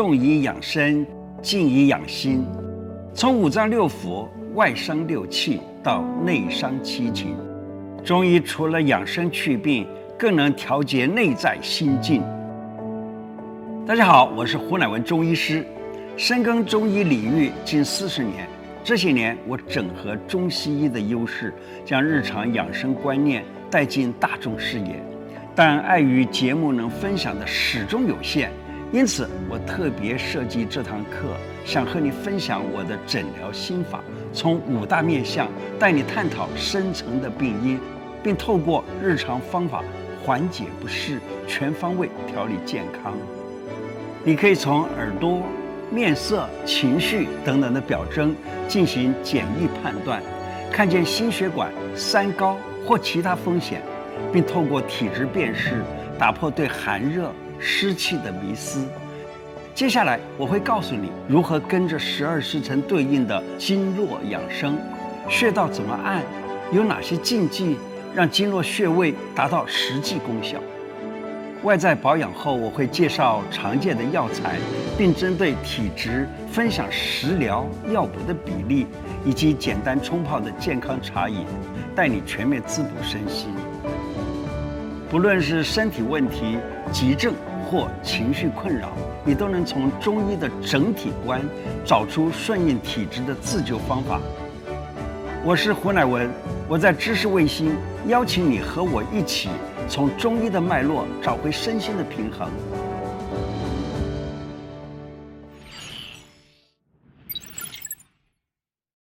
动以养生，静以养心。从五脏六腑、外伤六气到内伤七情，中医除了养生祛病，更能调节内在心境。大家好，我是胡乃文中医师，深耕中医领域近四十年。这些年，我整合中西医的优势，将日常养生观念带进大众视野。但碍于节目能分享的始终有限，因此我特别设计这堂课，想和你分享我的诊疗心法，从五大面向带你探讨深层的病因，并透过日常方法缓解不适，全方位调理健康。你可以从耳朵、面色、情绪等等的表征进行简易判断，看见心血管、三高或其他风险。并透过体质辨识，打破对寒热湿气的迷思。接下来我会告诉你如何跟着十二时辰对应的经络养生，穴道怎么按，有哪些禁忌，让经络穴位达到实际功效。外在保养后，我会介绍常见的药材，并针对体质分享食疗药补的比例，以及简单冲泡的健康茶饮，带你全面滋补身心。不论是身体问题、急症或情绪困扰，你都能从中医的整体观找出顺应体质的自救方法。我是胡乃文，我在知识卫星邀请你和我一起从中医的脉络找回身心的平衡，